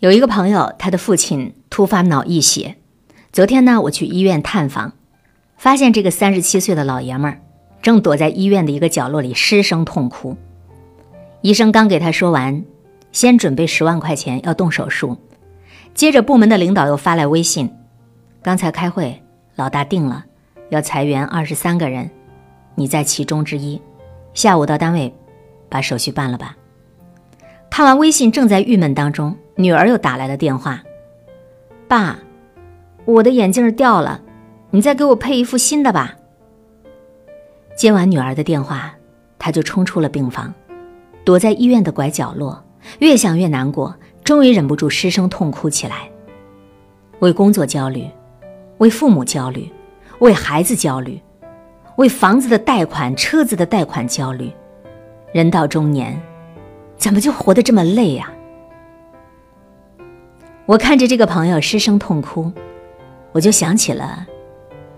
有一个朋友，他的父亲突发脑溢血。昨天呢，我去医院探访，发现这个三十七岁的老爷们儿正躲在医院的一个角落里失声痛哭。医生刚给他说完，先准备十万块钱要动手术，接着部门的领导又发来微信：刚才开会，老大定了，要裁员二十三个人，你在其中之一，下午到单位把手续办了吧。看完微信，正在郁闷当中。女儿又打来了电话，爸，我的眼镜掉了，你再给我配一副新的吧。接完女儿的电话，他就冲出了病房，躲在医院的拐角落，越想越难过，终于忍不住失声痛哭起来。为工作焦虑，为父母焦虑，为孩子焦虑，为房子的贷款、车子的贷款焦虑。人到中年，怎么就活得这么累呀？我看着这个朋友失声痛哭，我就想起了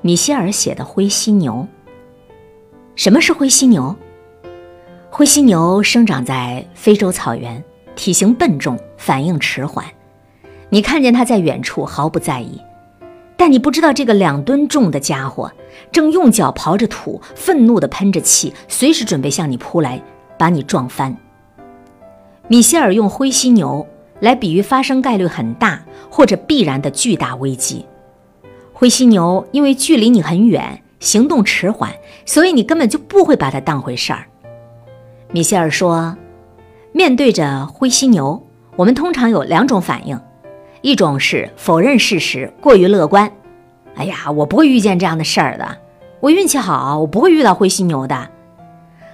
米歇尔写的灰犀牛。什么是灰犀牛？灰犀牛生长在非洲草原，体型笨重，反应迟缓。你看见它在远处毫不在意，但你不知道这个两吨重的家伙正用脚刨着土，愤怒地喷着气，随时准备向你扑来，把你撞翻。米歇尔用灰犀牛。来比喻发生概率很大或者必然的巨大危机。灰犀牛因为距离你很远，行动迟缓，所以你根本就不会把它当回事儿。米歇尔说：“面对着灰犀牛，我们通常有两种反应，一种是否认事实，过于乐观。哎呀，我不会遇见这样的事儿的，我运气好，我不会遇到灰犀牛的。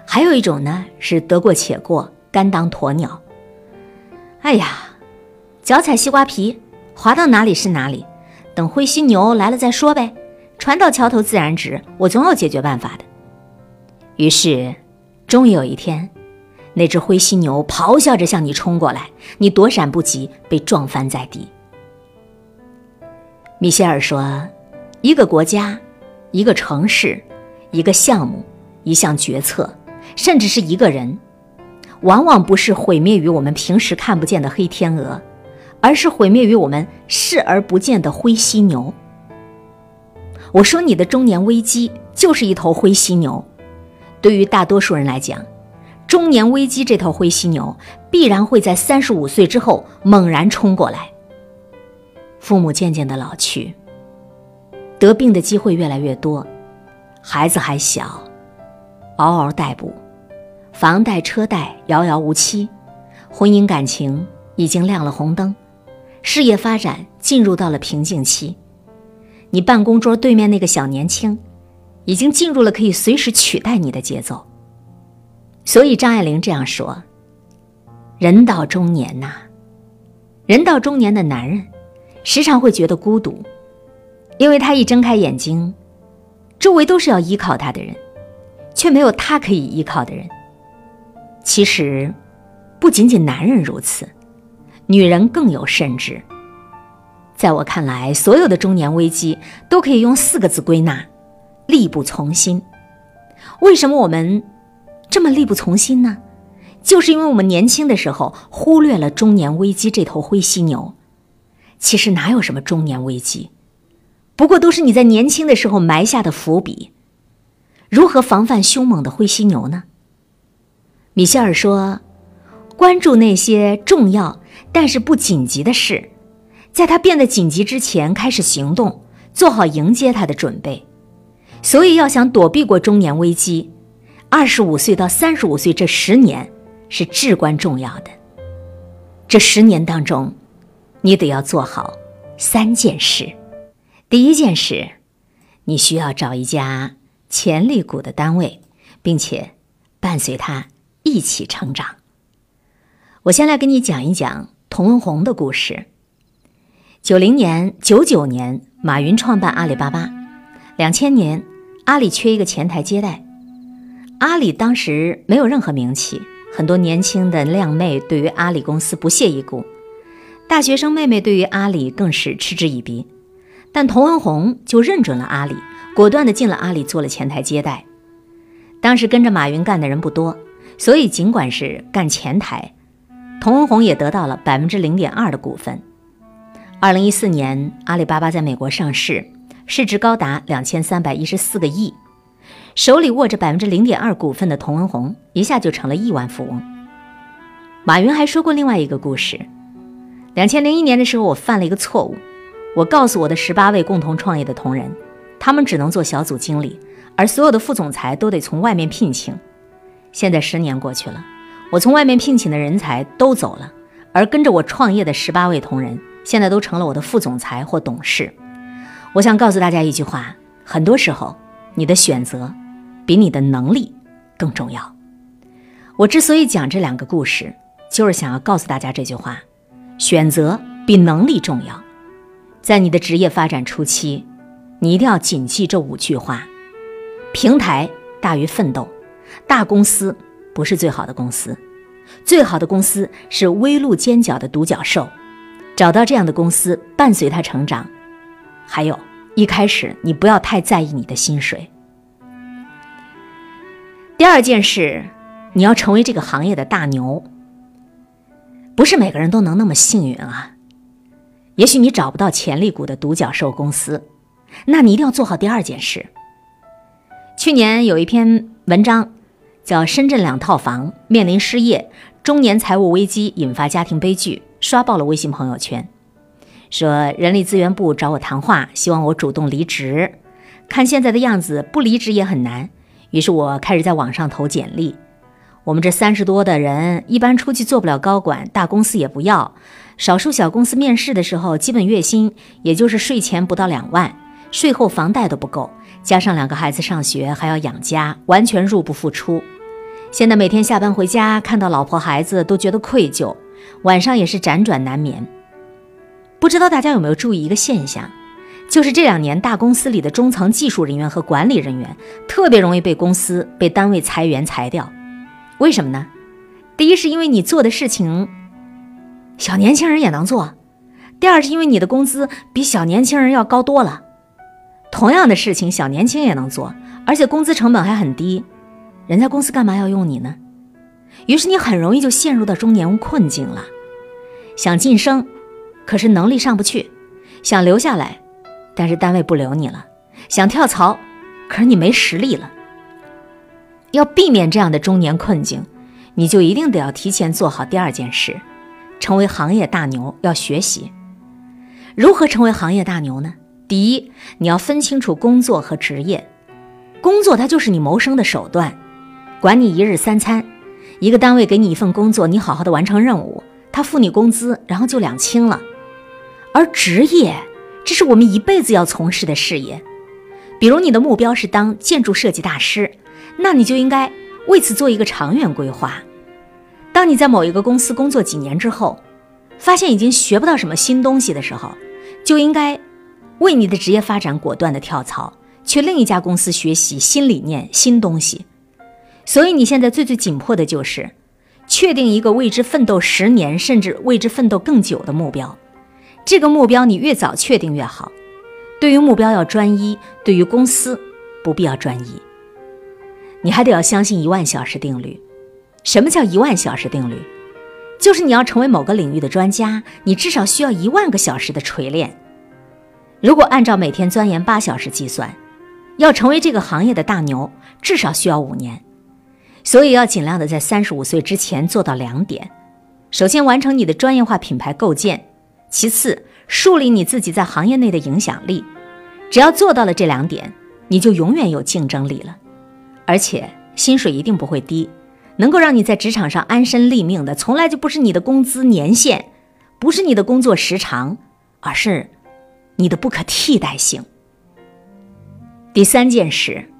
还有一种呢，是得过且过，甘当鸵鸟。哎呀。”脚踩西瓜皮，滑到哪里是哪里。等灰犀牛来了再说呗。船到桥头自然直，我总有解决办法的。于是，终于有一天，那只灰犀牛咆哮着向你冲过来，你躲闪不及，被撞翻在地。米歇尔说：“一个国家，一个城市，一个项目，一项决策，甚至是一个人，往往不是毁灭于我们平时看不见的黑天鹅。”而是毁灭于我们视而不见的灰犀牛。我说你的中年危机就是一头灰犀牛。对于大多数人来讲，中年危机这头灰犀牛必然会在三十五岁之后猛然冲过来。父母渐渐的老去，得病的机会越来越多，孩子还小，嗷嗷待哺，房贷车贷遥遥无期，婚姻感情已经亮了红灯。事业发展进入到了瓶颈期，你办公桌对面那个小年轻，已经进入了可以随时取代你的节奏。所以张爱玲这样说：“人到中年呐，人到中年的男人，时常会觉得孤独，因为他一睁开眼睛，周围都是要依靠他的人，却没有他可以依靠的人。其实，不仅仅男人如此。”女人更有甚至。在我看来，所有的中年危机都可以用四个字归纳：力不从心。为什么我们这么力不从心呢？就是因为我们年轻的时候忽略了中年危机这头灰犀牛。其实哪有什么中年危机，不过都是你在年轻的时候埋下的伏笔。如何防范凶猛的灰犀牛呢？米歇尔说：“关注那些重要。”但是不紧急的事，在它变得紧急之前开始行动，做好迎接它的准备。所以，要想躲避过中年危机，二十五岁到三十五岁这十年是至关重要的。这十年当中，你得要做好三件事。第一件事，你需要找一家潜力股的单位，并且伴随它一起成长。我先来给你讲一讲。童文红的故事。九零年、九九年，马云创办阿里巴巴。两千年，阿里缺一个前台接待。阿里当时没有任何名气，很多年轻的靓妹对于阿里公司不屑一顾，大学生妹妹对于阿里更是嗤之以鼻。但童文红就认准了阿里，果断地进了阿里做了前台接待。当时跟着马云干的人不多，所以尽管是干前台。童文红也得到了百分之零点二的股份。二零一四年，阿里巴巴在美国上市，市值高达两千三百一十四个亿，手里握着百分之零点二股份的童文红一下就成了亿万富翁。马云还说过另外一个故事：两千零一年的时候，我犯了一个错误，我告诉我的十八位共同创业的同仁，他们只能做小组经理，而所有的副总裁都得从外面聘请。现在十年过去了，我从外面聘请的人才都走了，而跟着我创业的十八位同仁。现在都成了我的副总裁或董事。我想告诉大家一句话：很多时候，你的选择比你的能力更重要。我之所以讲这两个故事，就是想要告诉大家这句话：选择比能力重要。在你的职业发展初期，你一定要谨记这五句话：平台大于奋斗，大公司不是最好的公司，最好的公司是微露尖角的独角兽。找到这样的公司，伴随他成长。还有一开始，你不要太在意你的薪水。第二件事，你要成为这个行业的大牛。不是每个人都能那么幸运啊。也许你找不到潜力股的独角兽公司，那你一定要做好第二件事。去年有一篇文章，叫《深圳两套房面临失业，中年财务危机引发家庭悲剧》。刷爆了微信朋友圈，说人力资源部找我谈话，希望我主动离职。看现在的样子，不离职也很难。于是我开始在网上投简历。我们这三十多的人，一般出去做不了高管，大公司也不要。少数小公司面试的时候，基本月薪也就是税前不到两万，税后房贷都不够，加上两个孩子上学还要养家，完全入不敷出。现在每天下班回家，看到老婆孩子都觉得愧疚。晚上也是辗转难眠。不知道大家有没有注意一个现象，就是这两年大公司里的中层技术人员和管理人员特别容易被公司、被单位裁员裁掉。为什么呢？第一是因为你做的事情小年轻人也能做；第二是因为你的工资比小年轻人要高多了。同样的事情小年轻也能做，而且工资成本还很低，人家公司干嘛要用你呢？于是你很容易就陷入到中年困境了，想晋升，可是能力上不去；想留下来，但是单位不留你了；想跳槽，可是你没实力了。要避免这样的中年困境，你就一定得要提前做好第二件事，成为行业大牛。要学习如何成为行业大牛呢？第一，你要分清楚工作和职业。工作它就是你谋生的手段，管你一日三餐。一个单位给你一份工作，你好好的完成任务，他付你工资，然后就两清了。而职业，这是我们一辈子要从事的事业。比如你的目标是当建筑设计大师，那你就应该为此做一个长远规划。当你在某一个公司工作几年之后，发现已经学不到什么新东西的时候，就应该为你的职业发展果断的跳槽，去另一家公司学习新理念、新东西。所以你现在最最紧迫的就是，确定一个为之奋斗十年，甚至为之奋斗更久的目标。这个目标你越早确定越好。对于目标要专一，对于公司不必要专一。你还得要相信一万小时定律。什么叫一万小时定律？就是你要成为某个领域的专家，你至少需要一万个小时的锤炼。如果按照每天钻研八小时计算，要成为这个行业的大牛，至少需要五年。所以要尽量的在三十五岁之前做到两点：首先完成你的专业化品牌构建；其次树立你自己在行业内的影响力。只要做到了这两点，你就永远有竞争力了。而且薪水一定不会低，能够让你在职场上安身立命的，从来就不是你的工资年限，不是你的工作时长，而是你的不可替代性。第三件事。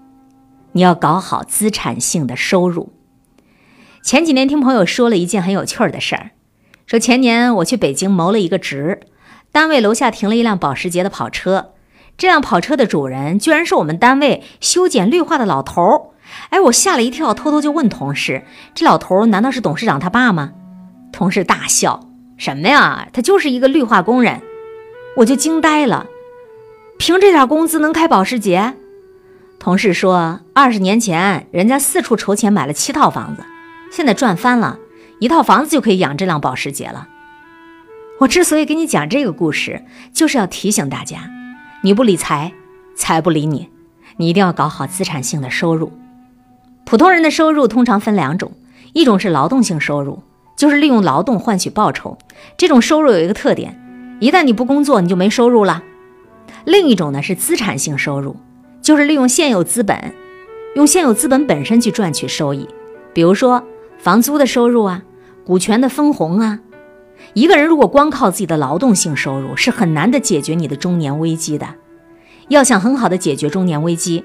你要搞好资产性的收入。前几年听朋友说了一件很有趣儿的事儿，说前年我去北京谋了一个职，单位楼下停了一辆保时捷的跑车，这辆跑车的主人居然是我们单位修剪绿化的老头儿。哎，我吓了一跳，偷偷就问同事：“这老头儿难道是董事长他爸吗？”同事大笑：“什么呀，他就是一个绿化工人。”我就惊呆了，凭这点工资能开保时捷？同事说，二十年前人家四处筹钱买了七套房子，现在赚翻了，一套房子就可以养这辆保时捷了。我之所以给你讲这个故事，就是要提醒大家：你不理财，财不理你。你一定要搞好资产性的收入。普通人的收入通常分两种，一种是劳动性收入，就是利用劳动换取报酬。这种收入有一个特点，一旦你不工作，你就没收入了。另一种呢是资产性收入，就是利用现有资本，用现有资本本身去赚取收益。比如说房租的收入啊，股权的分红啊。一个人如果光靠自己的劳动性收入，是很难的解决你的中年危机的。要想很好的解决中年危机，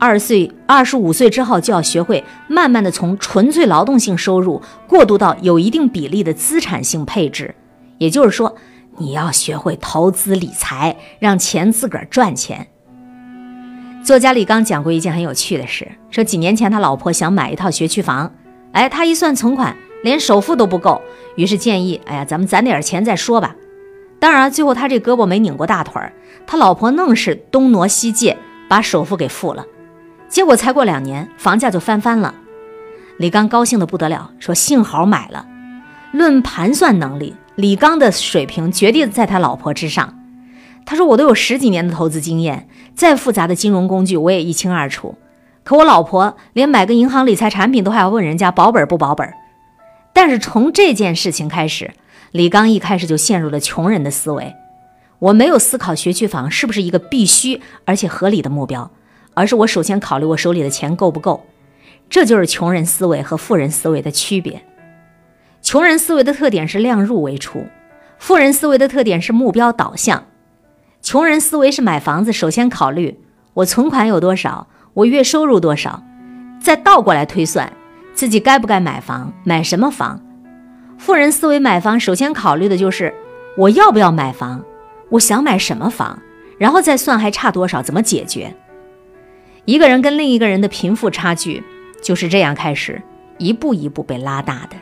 二十岁、二十五岁之后就要学会慢慢的从纯粹劳动性收入过渡到有一定比例的资产性配置。也就是说，你要学会投资理财，让钱自个儿赚钱。作家李刚讲过一件很有趣的事，说几年前他老婆想买一套学区房，哎，他一算存款。连首付都不够，于是建议：“哎呀，咱们攒点钱再说吧。”当然，最后他这胳膊没拧过大腿儿，他老婆愣是东挪西借，把首付给付了。结果才过两年，房价就翻番了。李刚高兴的不得了，说：“幸好买了。”论盘算能力，李刚的水平绝对在他老婆之上。他说：“我都有十几年的投资经验，再复杂的金融工具我也一清二楚。可我老婆连买个银行理财产品都还要问人家保本不保本。”但是从这件事情开始，李刚一开始就陷入了穷人的思维。我没有思考学区房是不是一个必须而且合理的目标，而是我首先考虑我手里的钱够不够。这就是穷人思维和富人思维的区别。穷人思维的特点是量入为出，富人思维的特点是目标导向。穷人思维是买房子首先考虑我存款有多少，我月收入多少，再倒过来推算。自己该不该买房？买什么房？富人思维买房，首先考虑的就是我要不要买房，我想买什么房，然后再算还差多少，怎么解决。一个人跟另一个人的贫富差距就是这样开始一步一步被拉大的。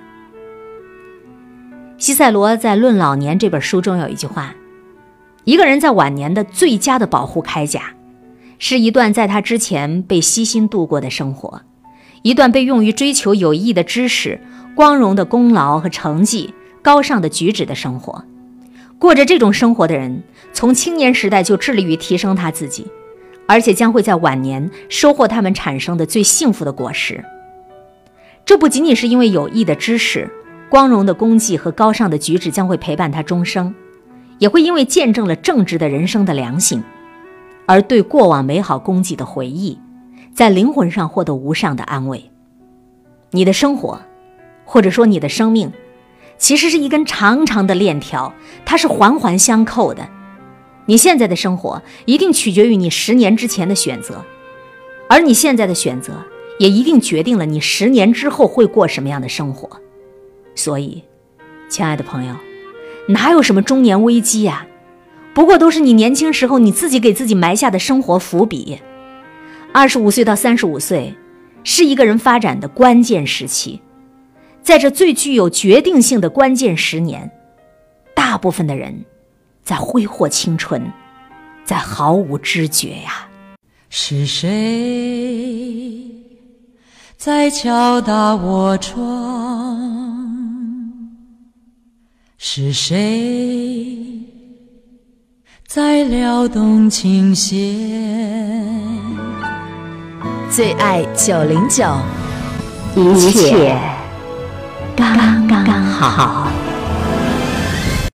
西塞罗在《论老年》这本书中有一句话：一个人在晚年的最佳的保护铠甲，是一段在他之前被悉心度过的生活。一段被用于追求有益的知识、光荣的功劳和成绩、高尚的举止的生活，过着这种生活的人，从青年时代就致力于提升他自己，而且将会在晚年收获他们产生的最幸福的果实。这不仅仅是因为有益的知识、光荣的功绩和高尚的举止将会陪伴他终生，也会因为见证了正直的人生的良心，而对过往美好功绩的回忆。在灵魂上获得无上的安慰。你的生活，或者说你的生命，其实是一根长长的链条，它是环环相扣的。你现在的生活一定取决于你十年之前的选择，而你现在的选择也一定决定了你十年之后会过什么样的生活。所以，亲爱的朋友，哪有什么中年危机呀？不过都是你年轻时候你自己给自己埋下的生活伏笔。二十五岁到三十五岁，是一个人发展的关键时期，在这最具有决定性的关键十年，大部分的人在挥霍青春，在毫无知觉呀。是谁在敲打我窗？是谁在撩动琴弦？最爱九零九，一切刚刚好。